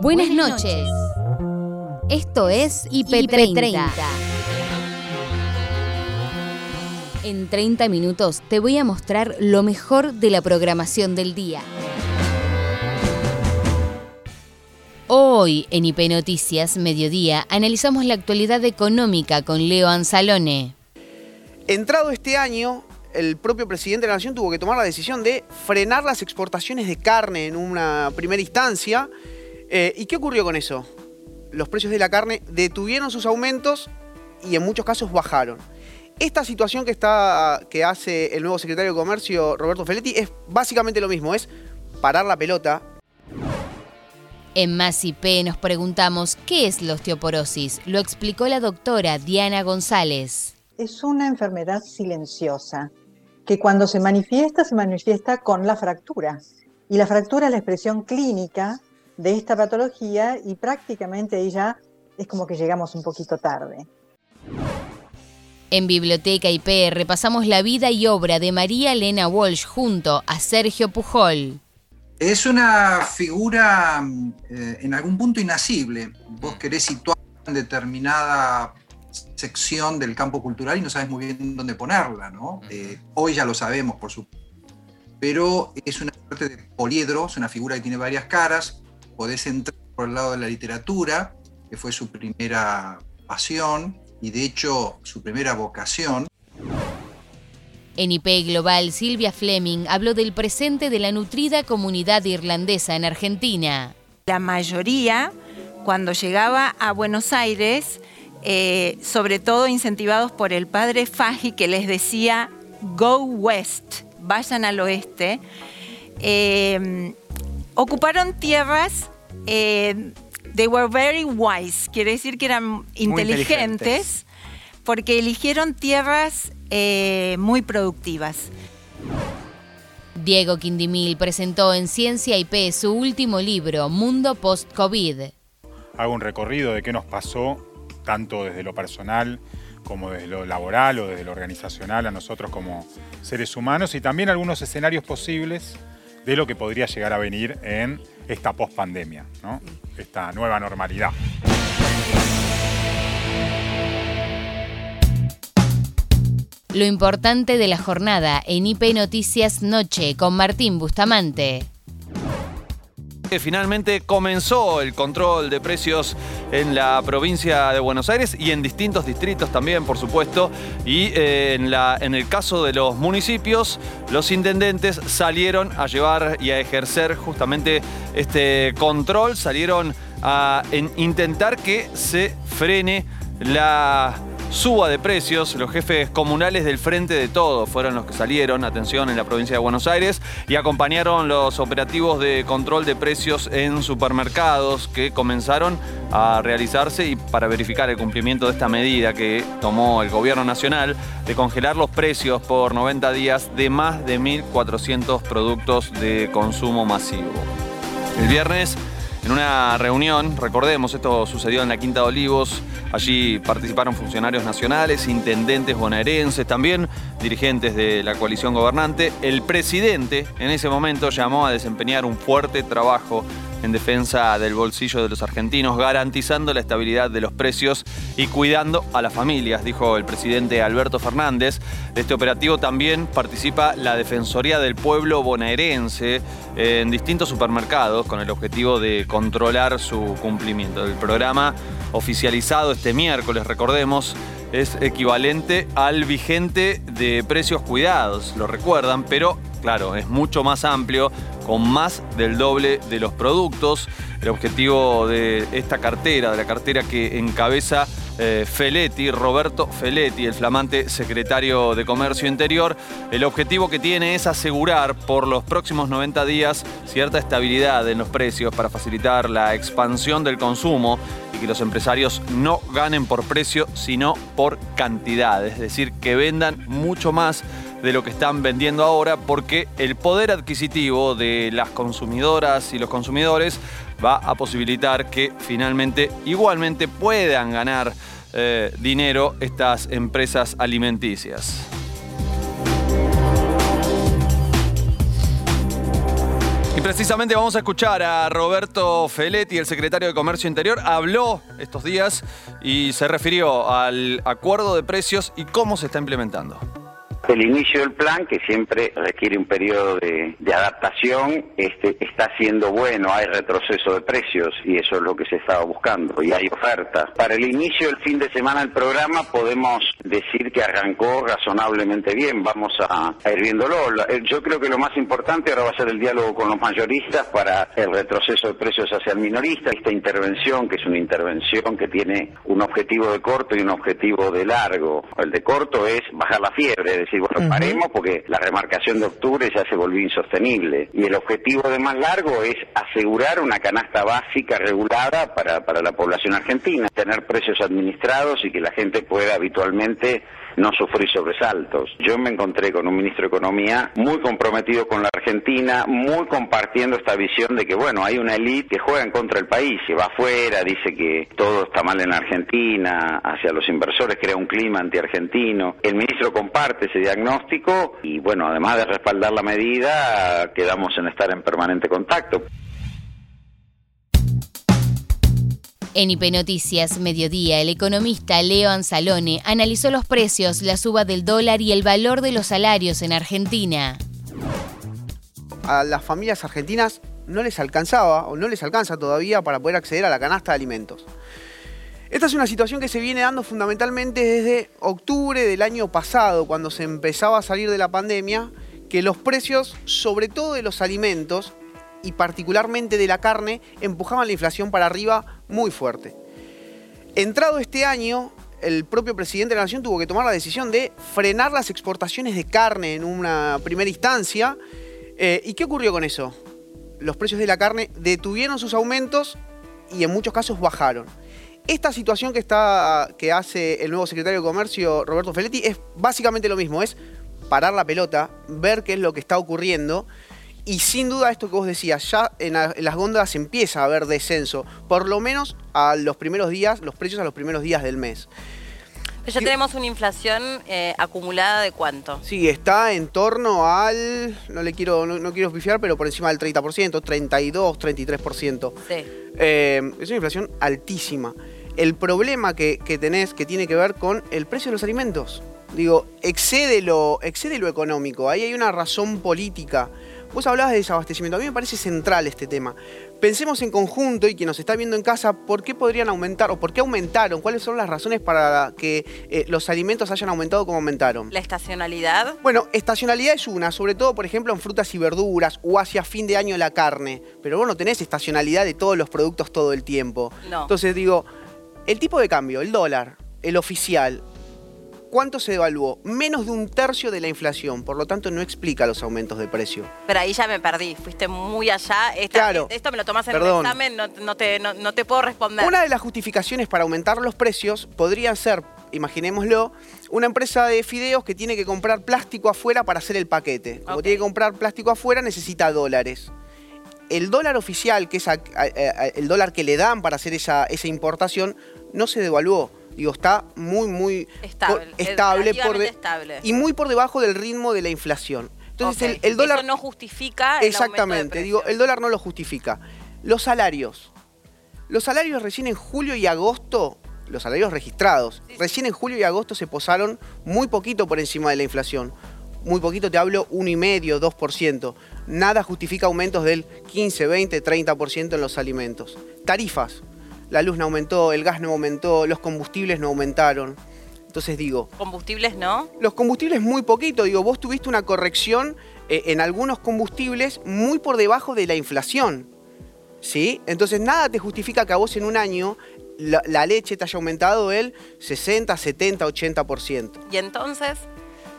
Buenas noches. Esto es IP30. En 30 minutos te voy a mostrar lo mejor de la programación del día. Hoy en IP Noticias, mediodía, analizamos la actualidad económica con Leo Anzalone. Entrado este año, el propio presidente de la Nación tuvo que tomar la decisión de frenar las exportaciones de carne en una primera instancia. Eh, ¿Y qué ocurrió con eso? Los precios de la carne detuvieron sus aumentos y en muchos casos bajaron. Esta situación que, está, que hace el nuevo secretario de Comercio, Roberto Feletti, es básicamente lo mismo, es parar la pelota. En Más IP nos preguntamos qué es la osteoporosis. Lo explicó la doctora Diana González. Es una enfermedad silenciosa que cuando se manifiesta, se manifiesta con la fractura. Y la fractura es la expresión clínica de esta patología y prácticamente ahí ya es como que llegamos un poquito tarde. En Biblioteca IP repasamos la vida y obra de María Elena Walsh junto a Sergio Pujol. Es una figura eh, en algún punto inasible. Vos querés situar en determinada sección del campo cultural y no sabes muy bien dónde ponerla, ¿no? Eh, hoy ya lo sabemos, por supuesto. Pero es una suerte de poliedro, es una figura que tiene varias caras. Podés entrar por el lado de la literatura, que fue su primera pasión, y de hecho su primera vocación. En IP Global, Silvia Fleming habló del presente de la nutrida comunidad irlandesa en Argentina. La mayoría, cuando llegaba a Buenos Aires, eh, sobre todo incentivados por el padre Faji que les decía, go west, vayan al oeste, eh, ocuparon tierras eh, They were very wise, quiere decir que eran inteligentes, porque eligieron tierras eh, muy productivas. Diego Quindimil presentó en Ciencia IP su último libro, Mundo Post-COVID. Hago un recorrido de qué nos pasó, tanto desde lo personal como desde lo laboral o desde lo organizacional a nosotros como seres humanos y también algunos escenarios posibles de lo que podría llegar a venir en esta pospandemia, ¿no? esta nueva normalidad. Lo importante de la jornada en IP Noticias Noche con Martín Bustamante. Finalmente comenzó el control de precios en la provincia de Buenos Aires y en distintos distritos también, por supuesto. Y eh, en, la, en el caso de los municipios, los intendentes salieron a llevar y a ejercer justamente este control, salieron a intentar que se frene la suba de precios. Los jefes comunales del Frente de Todo fueron los que salieron, atención, en la provincia de Buenos Aires y acompañaron los operativos de control de precios en supermercados que comenzaron a realizarse y para verificar el cumplimiento de esta medida que tomó el gobierno nacional de congelar los precios por 90 días de más de 1.400 productos de consumo masivo. El viernes en una reunión, recordemos, esto sucedió en la Quinta de Olivos, allí participaron funcionarios nacionales, intendentes bonaerenses, también dirigentes de la coalición gobernante. El presidente en ese momento llamó a desempeñar un fuerte trabajo en defensa del bolsillo de los argentinos, garantizando la estabilidad de los precios y cuidando a las familias, dijo el presidente Alberto Fernández. De este operativo también participa la Defensoría del Pueblo bonaerense en distintos supermercados con el objetivo de controlar su cumplimiento. El programa oficializado este miércoles, recordemos, es equivalente al vigente de precios cuidados, lo recuerdan, pero claro, es mucho más amplio, con más del doble de los productos. El objetivo de esta cartera, de la cartera que encabeza eh, Feletti, Roberto Feletti, el flamante secretario de Comercio Interior, el objetivo que tiene es asegurar por los próximos 90 días cierta estabilidad en los precios para facilitar la expansión del consumo y que los empresarios no ganen por precio, sino por cantidad, es decir, que vendan mucho más de lo que están vendiendo ahora porque el poder adquisitivo de las consumidoras y los consumidores va a posibilitar que finalmente igualmente puedan ganar eh, dinero estas empresas alimenticias. Y precisamente vamos a escuchar a Roberto Feletti, el secretario de Comercio Interior. Habló estos días y se refirió al acuerdo de precios y cómo se está implementando. El inicio del plan, que siempre requiere un periodo de, adaptación, este, está siendo bueno, hay retroceso de precios y eso es lo que se estaba buscando y hay ofertas. Para el inicio del fin de semana del programa podemos decir que arrancó razonablemente bien, vamos a, a ir viéndolo. Yo creo que lo más importante ahora va a ser el diálogo con los mayoristas para el retroceso de precios hacia el minorista. Esta intervención, que es una intervención que tiene un objetivo de corto y un objetivo de largo. El de corto es bajar la fiebre, es decir, bueno, paremos porque la remarcación de octubre ya se volvió insostenible. Y el objetivo de más largo es asegurar una canasta básica regulada para, para la población argentina, tener precios administrados y que la gente pueda habitualmente no sufrir sobresaltos. Yo me encontré con un ministro de Economía muy comprometido con la Argentina, muy compartiendo esta visión de que, bueno, hay una élite que juega en contra del país, que va afuera, dice que todo está mal en la Argentina, hacia los inversores crea un clima anti-argentino. El ministro comparte ese diagnóstico y, bueno, además de respaldar la medida, quedamos en estar en permanente contacto. En IP Noticias Mediodía, el economista Leo Anzalone analizó los precios, la suba del dólar y el valor de los salarios en Argentina. A las familias argentinas no les alcanzaba o no les alcanza todavía para poder acceder a la canasta de alimentos. Esta es una situación que se viene dando fundamentalmente desde octubre del año pasado, cuando se empezaba a salir de la pandemia, que los precios, sobre todo de los alimentos, y particularmente de la carne, empujaban la inflación para arriba muy fuerte. Entrado este año, el propio presidente de la Nación tuvo que tomar la decisión de frenar las exportaciones de carne en una primera instancia. Eh, ¿Y qué ocurrió con eso? Los precios de la carne detuvieron sus aumentos y en muchos casos bajaron. Esta situación que, está, que hace el nuevo secretario de Comercio, Roberto Feletti, es básicamente lo mismo, es parar la pelota, ver qué es lo que está ocurriendo y sin duda esto que vos decías, ya en, la, en, las góndolas empieza a haber descenso, por lo menos a los primeros días, los precios a los primeros días del mes. Pero ya tenemos una inflación eh, acumulada de cuánto? Sí, está en torno al, no le quiero, no, no quiero pifiar, pero por encima del 30%, 32, 33%. Sí. Eh, es una inflación altísima. El problema que, que tenés que tiene que ver con el precio de los alimentos. Digo, excede lo, excede lo económico. Ahí hay una razón política. Vos hablabas de desabastecimiento, a mí me parece central este tema. Pensemos en conjunto y quien nos está viendo en casa, ¿por qué podrían aumentar o por qué aumentaron? ¿Cuáles son las razones para que eh, los alimentos hayan aumentado como aumentaron? ¿La estacionalidad? Bueno, estacionalidad es una, sobre todo, por ejemplo, en frutas y verduras o hacia fin de año la carne. Pero vos no tenés estacionalidad de todos los productos todo el tiempo. No. Entonces digo, el tipo de cambio, el dólar, el oficial, ¿Cuánto se devaluó? Menos de un tercio de la inflación, por lo tanto no explica los aumentos de precio. Pero ahí ya me perdí, fuiste muy allá. Esta, claro. Esto me lo tomás en el examen, no, no te, no, no te puedo responder. Una de las justificaciones para aumentar los precios podría ser, imaginémoslo, una empresa de fideos que tiene que comprar plástico afuera para hacer el paquete. Como tiene que comprar plástico afuera, necesita dólares. El dólar oficial, que es el dólar que le dan para hacer esa, esa importación, no se devaluó. Digo, está muy, muy Estable, por- estable, por relativamente de- estable. y muy por debajo del ritmo de la inflación. Entonces, el, el dólar... Eso no justifica el Exactamente, de digo, el dólar no lo justifica. Los salarios. Los salarios recién en julio y agosto, los salarios registrados, recién en julio y agosto se posaron muy poquito por encima de la inflación. Muy poquito, te hablo 1,5, 2%. Nada justifica aumentos del 15, 20, 30% en los alimentos. Tarifas. La luz no aumentó, el gas no aumentó, los combustibles no aumentaron. Entonces digo, Combustibles, ¿no? los combustibles muy poquito, digo, vos tuviste una corrección eh, en algunos combustibles muy por debajo de la inflación. ¿Sí? Entonces nada te justifica que a vos en un año la, la leche te haya aumentado el 60, 70, 80%. Y entonces,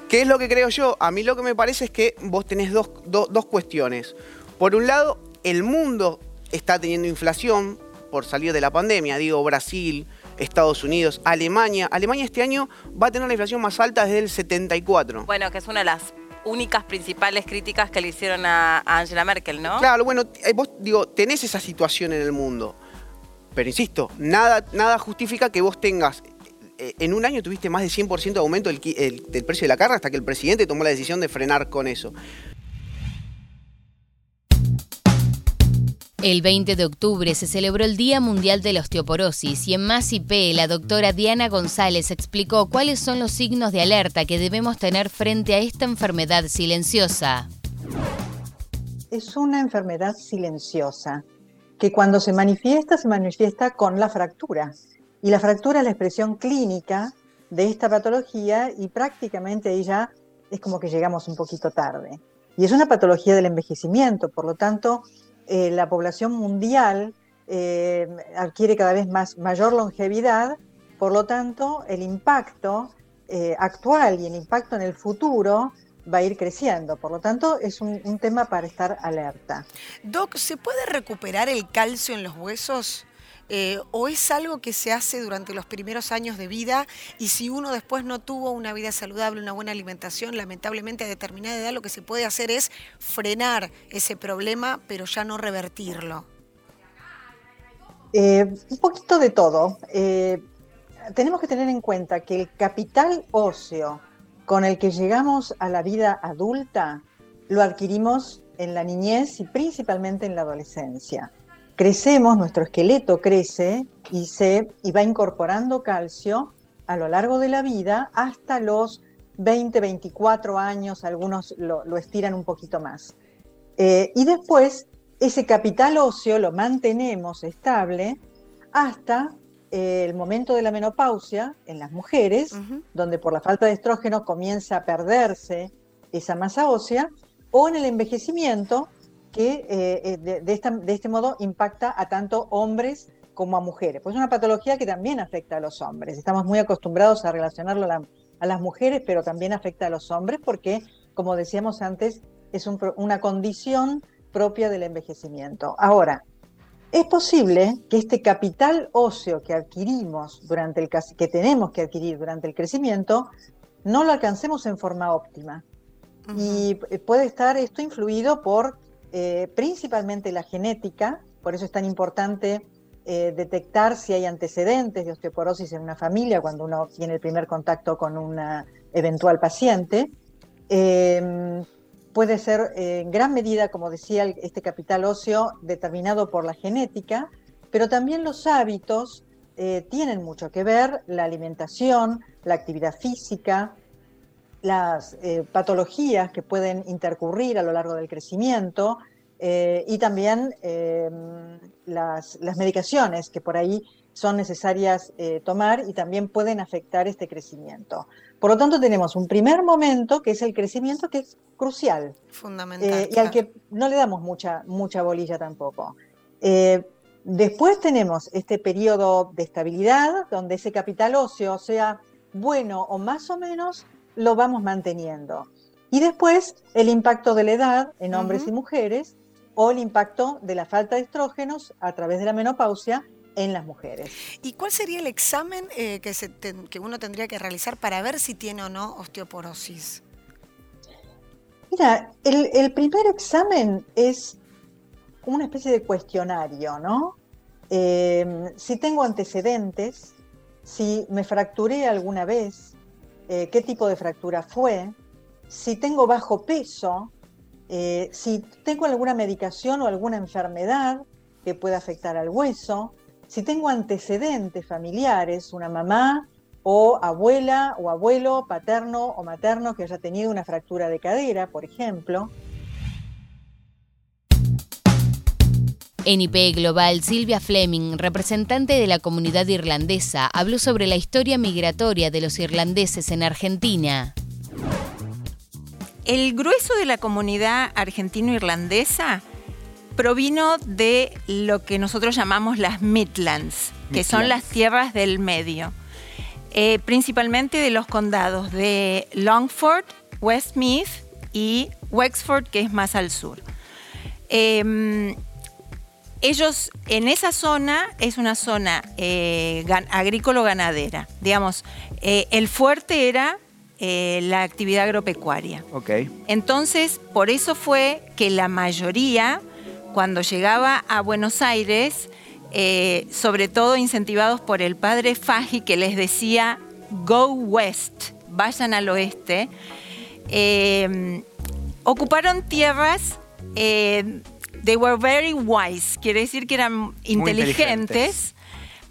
¿Qué es lo que creo yo? A mí lo que me parece es que vos tenés dos, do- dos cuestiones. Por un lado, el mundo está teniendo inflación por salir de la pandemia. Digo, Brasil, Estados Unidos, Alemania. Alemania este año va a tener la inflación más alta desde el 74. bueno, que es una de las únicas principales críticas que le hicieron a, Angela Merkel, ¿no? Claro, bueno, eh, vos digo, tenés esa situación en el mundo. Pero insisto, nada, nada justifica que vos tengas. eh, En un año tuviste más de 100% de aumento del, del precio de la carne hasta que el presidente tomó la decisión de frenar con eso. El 20 de octubre se celebró el Día Mundial de la Osteoporosis y en Más IP la doctora Diana González explicó cuáles son los signos de alerta que debemos tener frente a esta enfermedad silenciosa. Es una enfermedad silenciosa que cuando se manifiesta se manifiesta con la fractura. Y la fractura es la expresión clínica de esta patología y prácticamente ella es como que llegamos un poquito tarde. Y es una patología del envejecimiento, por lo tanto, eh, la población mundial eh, adquiere cada vez más mayor longevidad, por lo tanto, el impacto eh, actual y el impacto en el futuro va a ir creciendo. Por lo tanto, es un, un, tema para estar alerta. Doc, ¿se puede recuperar el calcio en los huesos? Eh, ¿O es algo que se hace durante los primeros años de vida y si uno después no tuvo una vida saludable, una buena alimentación, lamentablemente a determinada edad lo que se puede hacer es frenar ese problema, pero ya no revertirlo? Eh, un poquito de todo. Eh, tenemos que tener en cuenta que el capital óseo con el que llegamos a la vida adulta lo adquirimos en la niñez y principalmente en la adolescencia crecemos, nuestro esqueleto crece y, se, y va incorporando calcio a lo largo de la vida hasta los 20, 24 años, algunos lo, estiran un poquito más. Eh, y después ese capital óseo lo mantenemos estable hasta eh, el momento de la menopausia en las mujeres, donde por la falta de estrógeno comienza a perderse esa masa ósea, o en el envejecimiento, que eh, eh, de, este modo impacta a tanto hombres como a mujeres. Pues es una patología que también afecta a los hombres. Estamos muy acostumbrados a relacionarlo a, las mujeres, pero también afecta a los hombres porque, como decíamos antes, es una condición propia del envejecimiento. Ahora, es posible que este capital óseo que adquirimos durante el que tenemos que adquirir durante el crecimiento no lo alcancemos en forma óptima. Y puede estar esto influido por eh, principalmente la genética, por eso es tan importante eh, detectar si hay antecedentes de osteoporosis en una familia cuando uno tiene el primer contacto con una eventual paciente. Em, puede ser eh, en gran medida, como decía, este capital óseo determinado por la genética, pero también los hábitos tienen mucho que ver, la alimentación, la actividad física, las eh, patologías que pueden intercurrir a lo largo del crecimiento eh, y también eh, las, medicaciones que por ahí son necesarias tomar y también pueden afectar este crecimiento. Por lo tanto, tenemos un primer momento que es el crecimiento que es crucial. Fundamental. y al que no le damos mucha, mucha bolilla tampoco. después tenemos este periodo de estabilidad, donde ese capital óseo sea bueno o más o menos lo vamos manteniendo. Y después el impacto de la edad en hombres y mujeres o el impacto de la falta de estrógenos a través de la menopausia en las mujeres. ¿Y cuál sería el examen eh, que, que uno tendría que realizar para ver si tiene o no osteoporosis? Mira, el, primer examen es una especie de cuestionario, ¿no? Eh, si tengo antecedentes, si me fracturé alguna vez, eh, qué tipo de fractura fue, si tengo bajo peso, eh, si tengo alguna medicación o alguna enfermedad que pueda afectar al hueso, si tengo antecedentes familiares, una mamá o abuela o abuelo paterno o materno que haya tenido una fractura de cadera, por ejemplo. En IP Global, Silvia Fleming, representante de la comunidad irlandesa, habló sobre la historia migratoria de los irlandeses en Argentina. El grueso de la comunidad argentino-irlandesa provino de lo que nosotros llamamos las Midlands, que son las tierras del medio, eh, principalmente de los condados de Longford, Westmeath y Wexford, que es más al sur. Em, ellos en esa zona es una zona eh, agrícola-ganadera. Digamos, eh, el fuerte era eh, la actividad agropecuaria. Okay. Entonces, por eso fue que la mayoría, cuando llegaba a Buenos Aires, sobre todo incentivados por el padre Faji, que les decía, go west, vayan al oeste, ocuparon tierras They were very wise, quiere decir que eran inteligentes, inteligentes.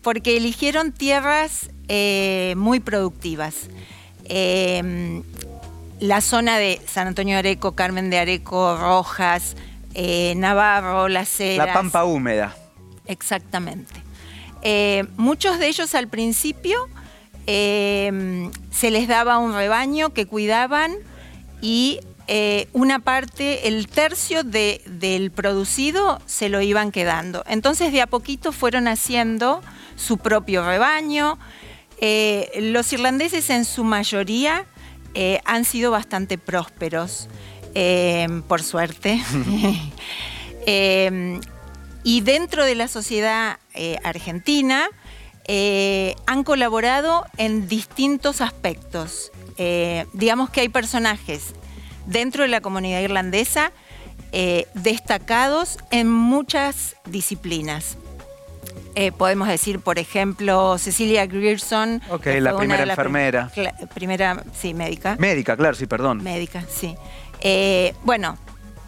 porque eligieron tierras eh, muy productivas. Eh, la zona de San Antonio de Areco, Carmen de Areco, Rojas, eh, Navarro, Las Heras. La pampa húmeda. Exactamente. Muchos de ellos al principio se les daba un rebaño que cuidaban y eh, una parte, el tercio de- del producido se lo iban quedando. Entonces de a poquito fueron haciendo su propio rebaño. Eh, los irlandeses en su mayoría eh, han sido bastante prósperos, por suerte. Y dentro de la sociedad argentina han colaborado en distintos aspectos. Eh, digamos que hay personajes dentro de la comunidad irlandesa eh, destacados en muchas disciplinas. Eh, podemos decir, por ejemplo, Cecilia Grierson. Ok, la primera prim- enfermera. primera, sí, médica. Médica, claro, sí, perdón. Médica, sí. Eh, bueno,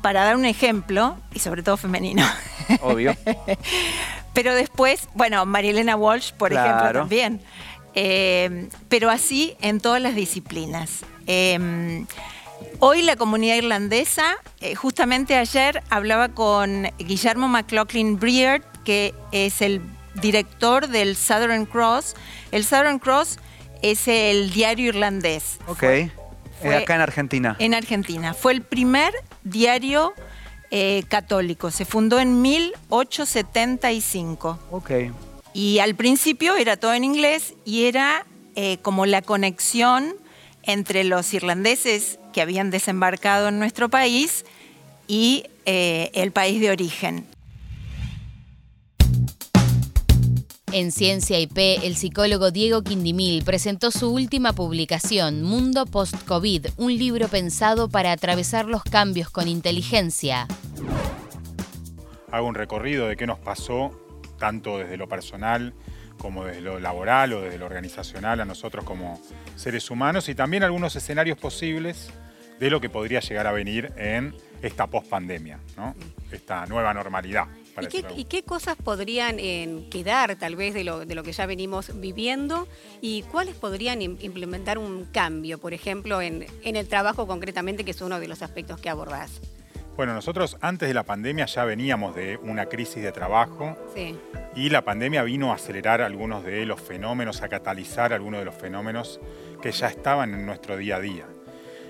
para dar un ejemplo, y sobre todo femenino. Obvio. Pero después, bueno, Marielena Walsh, por ejemplo, también. Eh, pero así en todas las disciplinas. Hoy la comunidad irlandesa, eh, justamente ayer hablaba con Guillermo McLaughlin Breard, que es el director del Southern Cross. El Southern Cross es el diario irlandés Ok. fue- Eh, acá en Argentina. en Argentina. Fue el primer diario eh, católico. Se fundó en 1875. Ok. Y al principio era todo en inglés y era eh, como la conexión entre los irlandeses que habían desembarcado en nuestro país y eh, el país de origen. En Ciencia IP, el psicólogo Diego Quindimil presentó su última publicación, Mundo Post-COVID, un libro pensado para atravesar los cambios con inteligencia. Hago un recorrido de qué nos pasó, tanto desde lo personal como desde lo laboral o desde lo organizacional a nosotros como seres humanos y también algunos escenarios posibles de lo que podría llegar a venir en esta pospandemia, ¿no? esta nueva normalidad. ¿Y qué, y qué cosas podrían eh, quedar tal vez de lo, de lo que ya venimos viviendo y cuáles podrían im- implementar un cambio, por ejemplo, en, en el trabajo concretamente, que es uno de los aspectos que abordás? Bueno, nosotros antes de la pandemia ya veníamos de una crisis de trabajo Sí. y la pandemia vino a acelerar algunos de los fenómenos, a catalizar algunos de los fenómenos que ya estaban en nuestro día a día.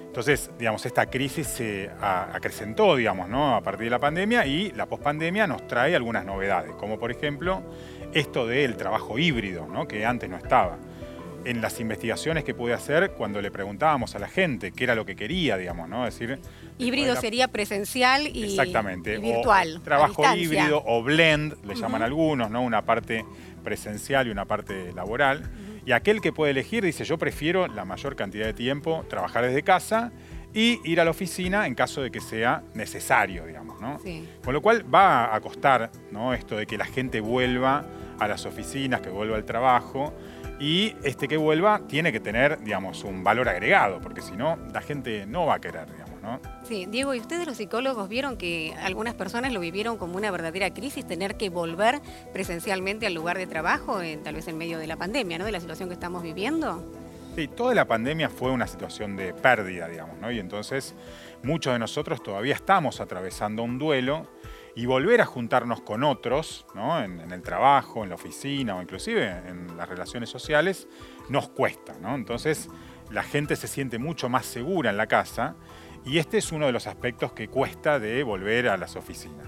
Entonces, digamos, esta crisis se acrecentó, digamos, ¿no? a partir de la pandemia y la pospandemia nos trae algunas novedades, como por ejemplo esto del trabajo híbrido, ¿no? que antes no estaba. En las investigaciones que pude hacer, cuando le preguntábamos a la gente qué era lo que quería, digamos, ¿no? Es decir, Híbrido sería presencial y, Exactamente. y o virtual. a trabajo híbrido o blend, le llaman Ujú. algunos, ¿no? Una parte presencial y una parte laboral. Y aquel que puede elegir dice, yo prefiero la mayor cantidad de tiempo trabajar desde casa y ir a la oficina en caso de que sea necesario, digamos, ¿no? Sí. Con lo cual va a costar, ¿no? Esto de que la gente vuelva a las oficinas, que vuelva al trabajo. Y este que vuelva tiene que tener, digamos, un valor agregado, porque si no, la gente no va a querer, digamos, ¿no? Sí, Diego, ¿y ustedes los psicólogos vieron que algunas personas lo vivieron como una verdadera crisis, tener que volver presencialmente al lugar de trabajo, en- tal vez en medio de la pandemia, ¿no? De la situación que estamos viviendo? Sí, toda la pandemia fue una situación de pérdida, digamos, ¿no? Y entonces muchos de nosotros todavía estamos atravesando un duelo y volver a juntarnos con otros, ¿no? En, en el trabajo, en la oficina o inclusive en las relaciones sociales, nos cuesta, ¿no? Entonces la gente se siente mucho más segura en la casa y este es uno de los aspectos que cuesta de volver a las oficinas.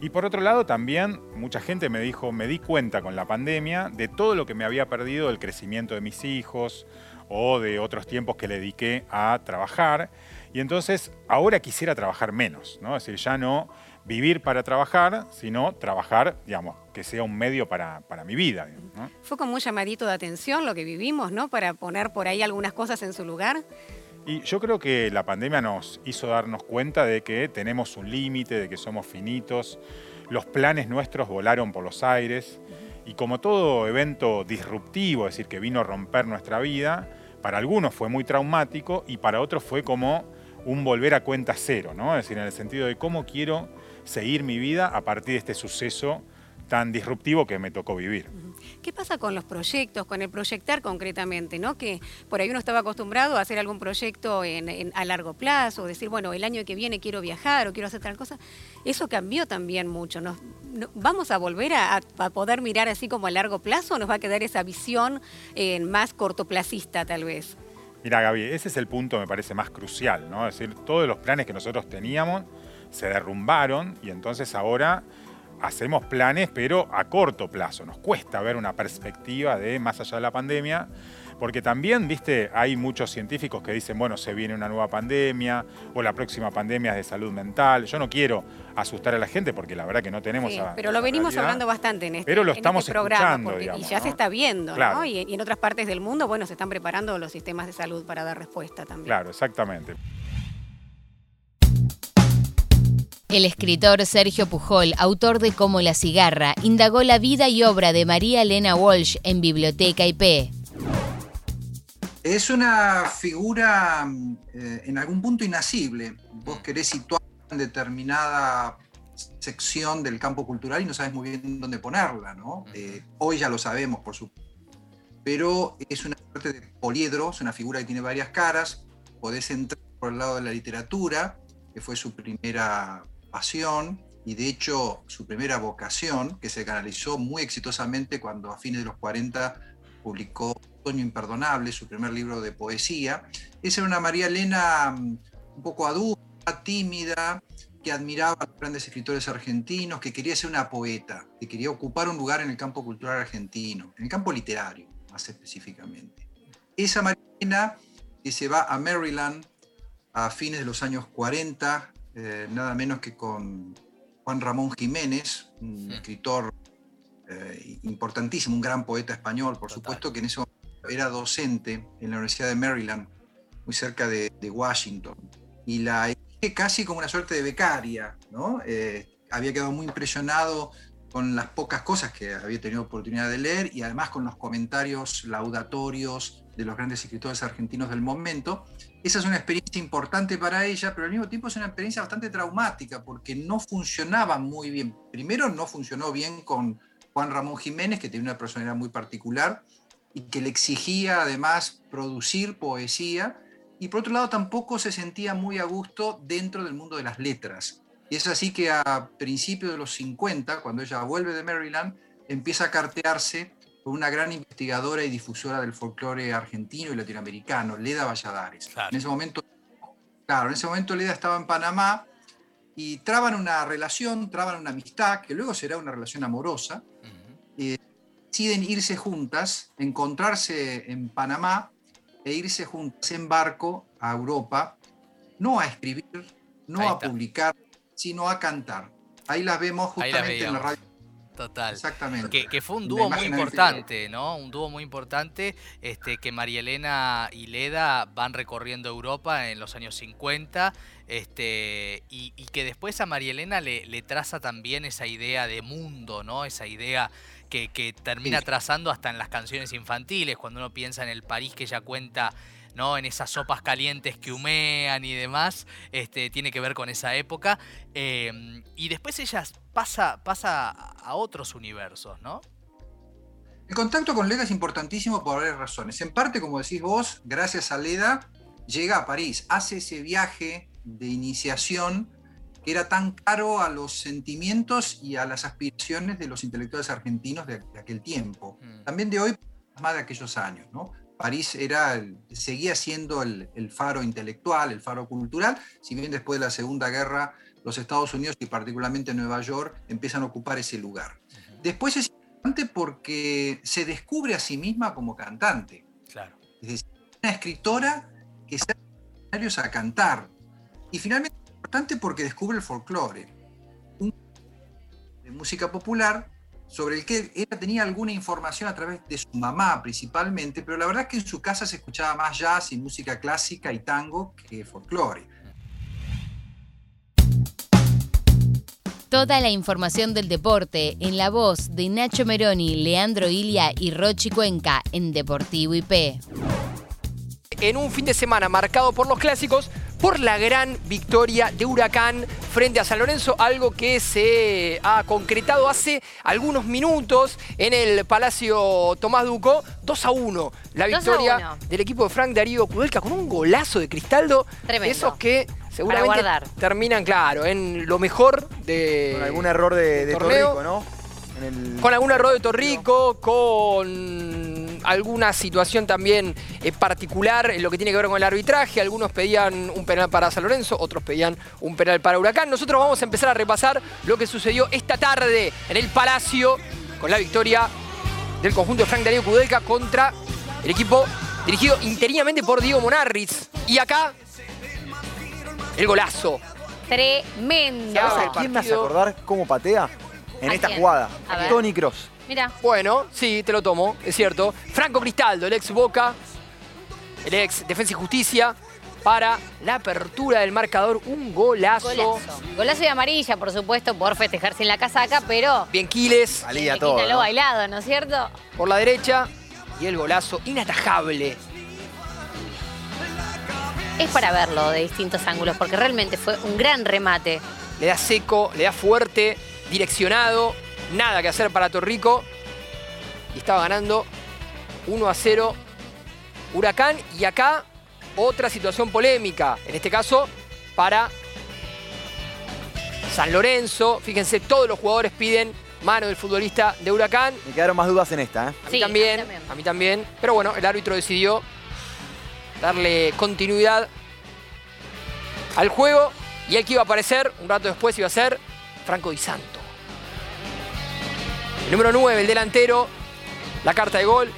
Y por otro lado, también mucha gente me dijo, me di cuenta con la pandemia de todo lo que me había perdido del crecimiento de mis hijos o de otros tiempos que le dediqué a trabajar. Y entonces ahora quisiera trabajar menos, ¿no? Es decir, ya no vivir para trabajar, sino trabajar, digamos, que sea un medio para, para mi vida. Fue como un llamadito de atención lo que vivimos, ¿no? Para poner por ahí algunas cosas en su lugar. Y yo creo que la pandemia nos hizo darnos cuenta de que tenemos un límite, de que somos finitos, los planes nuestros volaron por los aires y como todo evento disruptivo, es decir, que vino a romper nuestra vida, para algunos fue muy traumático y para otros fue como un volver a cuenta cero, ¿no? Es decir, en el sentido de cómo quiero seguir mi vida a partir de este suceso tan disruptivo que me tocó vivir. ¿Qué pasa con los proyectos, con el proyectar concretamente? ¿no? Que por ahí uno estaba acostumbrado a hacer algún proyecto a largo plazo, decir, bueno, el año que viene quiero viajar o quiero hacer tal cosa. Eso cambió también mucho. ¿Nos, ¿Vamos a volver a, poder mirar así como a largo plazo o nos va a quedar esa visión eh, más cortoplacista tal vez? Mira, Gaby, ese es el punto, me parece, más crucial, ¿no? Es decir, todos los planes que nosotros teníamos se derrumbaron y entonces ahora hacemos planes, pero a corto plazo. Nos cuesta ver una perspectiva de más allá de la pandemia, porque también, viste, hay muchos científicos que dicen, bueno, se viene una nueva pandemia o la próxima pandemia es de salud mental. Yo no quiero asustar a la gente porque la verdad que no tenemos... Sí, pero lo venimos hablando bastante en este, pero lo este estamos programa, y ya se está viendo, ¿no? Y, y en otras partes del mundo, bueno, se están preparando los sistemas de salud para dar respuesta también. Claro, exactamente. El escritor Sergio Pujol, autor de Como la cigarra, indagó la vida y obra de María Elena Walsh en Biblioteca IP. Es una figura eh, en algún punto inasible. Vos querés situar en determinada sección del campo cultural y no sabes muy bien dónde ponerla, ¿no? Eh, hoy ya lo sabemos, por supuesto. Pero es una suerte de poliedro, es una figura que tiene varias caras. Podés entrar por el lado de la literatura, que fue su primera pasión y de hecho su primera vocación, que se canalizó muy exitosamente cuando a fines de los 40 publicó Otoño Imperdonable, su primer libro de poesía. Esa era una María Elena mm, un poco adulta, tímida, que admiraba a los grandes escritores argentinos, que quería ser una poeta, que quería ocupar un lugar en el campo cultural argentino, en el campo literario más específicamente. Esa María Elena que se va a Maryland a fines de los años 40, eh, nada menos que con Juan Ramón Jiménez, un escritor eh, importantísimo, un gran poeta español, por supuesto, que en ese momento era docente en la Universidad de Maryland, muy cerca de, Washington. Y la casi como una suerte de becaria, ¿no? Eh, había quedado muy impresionado con las pocas cosas que había tenido oportunidad de leer y además con los comentarios laudatorios de los grandes escritores argentinos del momento. Esa es una experiencia importante para ella, pero al mismo tiempo es una experiencia bastante traumática porque no funcionaba muy bien. Primero no funcionó bien con Juan Ramón Jiménez, que tenía una personalidad muy particular y que le exigía además producir poesía. Y por otro lado tampoco se sentía muy a gusto dentro del mundo de las letras. Y es así que a principios de los 50, cuando ella vuelve de Maryland, empieza a cartearse una gran investigadora y difusora del folclore argentino y latinoamericano, Leda Valladares. En ese momento, claro, en ese momento Leda estaba en Panamá y traban una relación, traban una amistad, que luego será una relación amorosa. Eh, deciden irse juntas, encontrarse en Panamá e irse juntas en barco a Europa, no a escribir, no a publicar, sino a cantar. Ahí las vemos justamente en la radio Total. Exactamente. Que, fue un dúo muy importante, ¿no? Un dúo muy importante este, que María Elena y Leda van recorriendo Europa en los años 50 este, y, que después a María Elena le, traza también esa idea de mundo, ¿no? Esa idea que, termina trazando hasta en las canciones infantiles, cuando uno piensa en el París que ella cuenta ¿no? En esas sopas calientes que humean y demás, este, tiene que ver con esa época. Em, y después ella pasa, pasa a otros universos, ¿no? El contacto con Leda es importantísimo por varias razones. En parte, como decís vos, gracias a Leda, llega a París, hace ese viaje de iniciación que era tan caro a los sentimientos y a las aspiraciones de los intelectuales argentinos de, aquel tiempo. Mm. También de hoy, más de aquellos años. ¿no? París era, seguía siendo el, faro intelectual, el faro cultural, si bien después de la Segunda Guerra los Estados Unidos y particularmente Nueva York empiezan a ocupar ese lugar. Después es importante porque se descubre a sí misma como cantante. Claro. Es decir, una escritora que sale a cantar. Y finalmente es importante porque descubre el folclore. de música popular sobre el que ella tenía alguna información a través de su mamá principalmente, pero la verdad es que en su casa se escuchaba más jazz y música clásica y tango que folclore. Toda la información del deporte en la voz de Nacho Meroni, Leandro Ilia y Rochi Cuenca en Deportivo IP. En un fin de semana marcado por los clásicos, por la gran victoria de Huracán frente a San Lorenzo, algo que se ha concretado hace algunos minutos en el Palacio Tomás Duco, 2 a 1. La 2 a victoria 1. del equipo de Frank Darío Kudelka con un golazo de Cristaldo. Tremendo. Esos que seguramente terminan, claro, en lo mejor de. Con algún error de, de torneo. Torrico, ¿no? En el- Con algún error de Torrico, con alguna situación también eh, particular en lo que tiene que ver con el arbitraje. Algunos pedían un penal para San Lorenzo, otros pedían un penal para Huracán. Nosotros vamos a empezar a repasar lo que sucedió esta tarde en el Palacio con la victoria del conjunto de Frank Darío Kudelka contra el equipo dirigido interinamente por Diego Monarriz. Y acá, el golazo. Tremendo. ¿Quién me hace acordar cómo patea en ¿A esta quién? jugada? A ver. Tony Cross. Mira, Bueno, sí, te lo tomo, es cierto. Franco Cristaldo, el ex Boca, el ex Defensa y Justicia, para la apertura del marcador, un golazo. golazo. Golazo de amarilla, por supuesto, por festejar sin la casaca, pero Bien Quiles Valía le todo. quita lo ¿no? bailado, ¿no es cierto? por la derecha y el golazo inatajable. Es para verlo de distintos ángulos, porque realmente fue un gran remate. Le da seco, le da fuerte, direccionado, nada que hacer para Torrico. Y estaba ganando 1 a 0 Huracán. Y acá otra situación polémica, en este caso para San Lorenzo. Fíjense, todos los jugadores piden mano del futbolista de Huracán. Me quedaron más dudas en esta, ¿eh? A mí Sí, también, a mí también. a mí también. Pero bueno, el árbitro decidió darle continuidad al juego. Y el que iba a aparecer un rato después iba a ser Franco Di Santo. Número 9, el delantero, la carta de gol.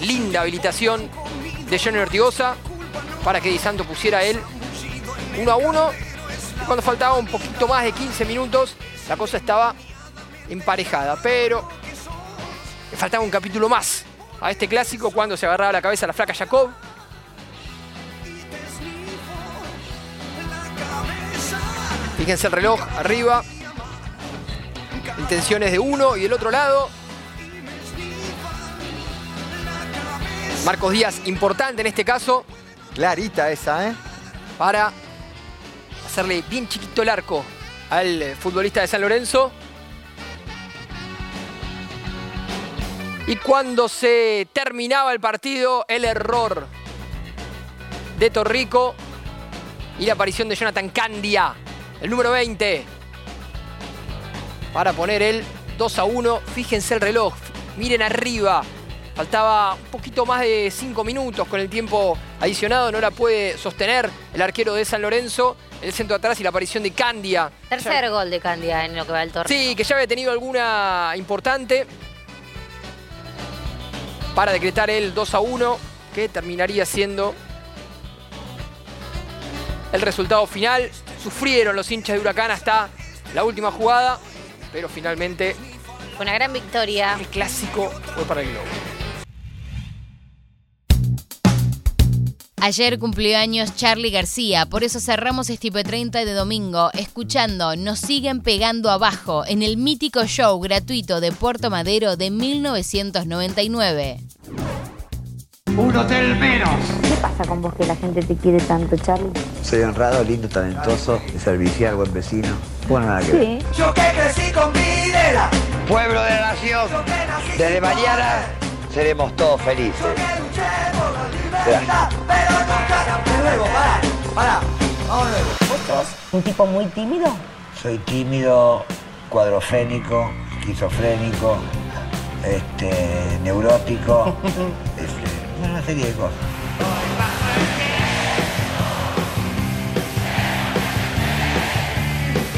Linda habilitación de Johnny Ortigosa para que Di Santo pusiera él 1 a 1. Y cuando faltaba un poquito más de 15 minutos, la cosa estaba emparejada. Pero le faltaba un capítulo más a este clásico cuando se agarraba la cabeza la flaca Jacob. Fíjense el reloj arriba. Intenciones de uno y del otro lado. Marcos Díaz, importante en este caso, Clarita esa, ¿eh? para hacerle bien chiquito el arco al futbolista de San Lorenzo. Y cuando se terminaba el partido, el error de Torrico y la aparición de Jonathan Candia, el número 20, para poner el 2 a 1. Fíjense el reloj, miren arriba. Faltaba un poquito más de 5 minutos con el tiempo adicionado, no la puede sostener el arquero de San Lorenzo, el centro atrás y la aparición de Candia. Tercer gol de Candia en lo que va el torneo. Sí, que ya había tenido alguna importante para decretar el 2 a 1, que terminaría siendo el resultado final. Sufrieron los hinchas de Huracán hasta la última jugada, pero finalmente Fue una gran victoria. el clásico fue para el Globo. Ayer cumplió años Charlie García, por eso cerramos este IP30 de domingo escuchando Nos siguen pegando abajo en el mítico show gratuito de Puerto Madero de 1999. Un hotel menos. ¿Qué pasa con vos que la gente te quiere tanto, Charlie? Soy honrado, lindo, talentoso, servicial, buen vecino. Bueno, nada que ver. Sí. Yo que crecí con Videla. Pueblo de la nación. Desde mañana seremos todos felices. ¿Un tipo muy tímido? Soy tímido, cuadrofénico, esquizofrénico, este, neurótico, este, una serie de cosas.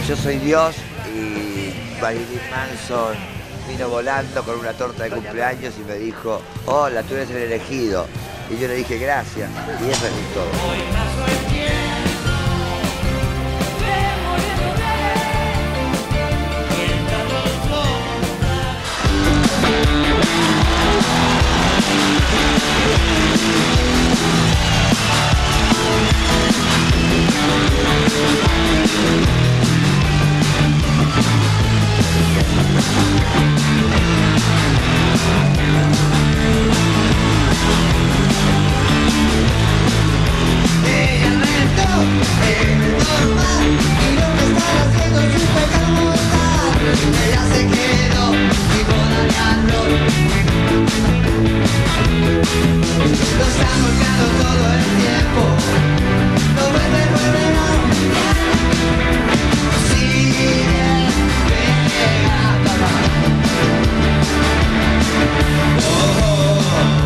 Yo soy Dios y Marilyn Manson vino volando con una torta de cumpleaños y me dijo, hola, tú eres el elegido. Y yo le dije gracias. Y eso es todo. Ella entró en forma y lo que está haciendo es un pecado mortal. Ella se quedó sin bolianos. Lo están volviendo todo el tiempo. No vuelve, vuelve, no. Sigue pegada. Oh.